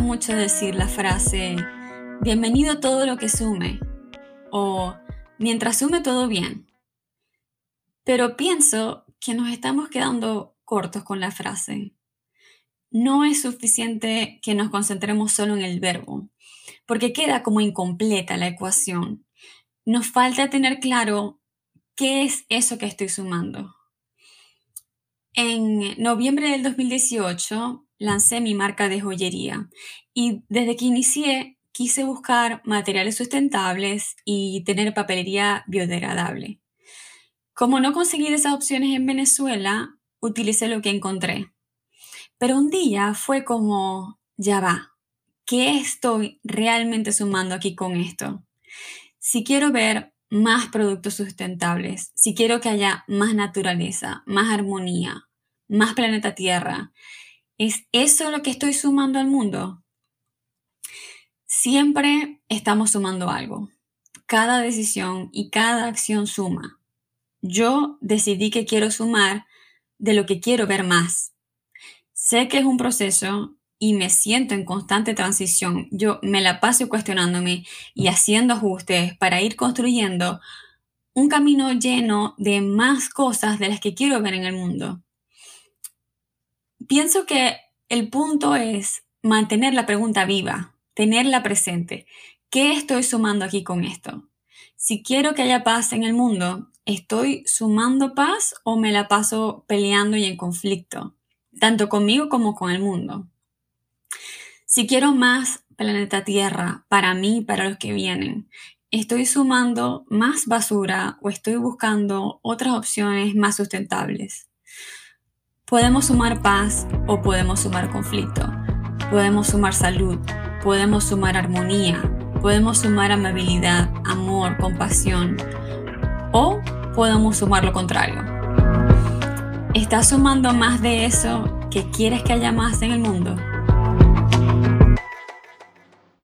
mucho decir la frase, bienvenido todo lo que sume, o mientras sume todo bien. Pero pienso que nos estamos quedando cortos con la frase. No es suficiente que nos concentremos solo en el verbo, porque queda como incompleta la ecuación. Nos falta tener claro qué es eso que estoy sumando. En noviembre del 2018 lancé mi marca de joyería y desde que inicié quise buscar materiales sustentables y tener papelería biodegradable. Como no conseguí esas opciones en Venezuela, utilicé lo que encontré. Pero un día fue como, ya va, ¿qué estoy realmente sumando aquí con esto? Si quiero ver más productos sustentables, si quiero que haya más naturaleza, más armonía, más planeta Tierra, ¿es eso lo que estoy sumando al mundo? Siempre estamos sumando algo. Cada decisión y cada acción suma. Yo decidí que quiero sumar de lo que quiero ver más. Sé que es un proceso y me siento en constante transición. Yo me la paso cuestionándome y haciendo ajustes para ir construyendo un camino lleno de más cosas de las que quiero ver en el mundo. Pienso que el punto es mantener la pregunta viva, tenerla presente. ¿Qué estoy sumando aquí con esto? Si quiero que haya paz en el mundo, ¿estoy sumando paz o me la paso peleando y en conflicto? Tanto conmigo como con el mundo. Si quiero más planeta Tierra para mí y para los que vienen, ¿estoy sumando más basura o estoy buscando otras opciones más sustentables? Podemos sumar paz o podemos sumar conflicto. Podemos sumar salud, podemos sumar armonía, podemos sumar amabilidad, amor, compasión o podemos sumar lo contrario. ¿Estás sumando más de eso que quieres que haya más en el mundo?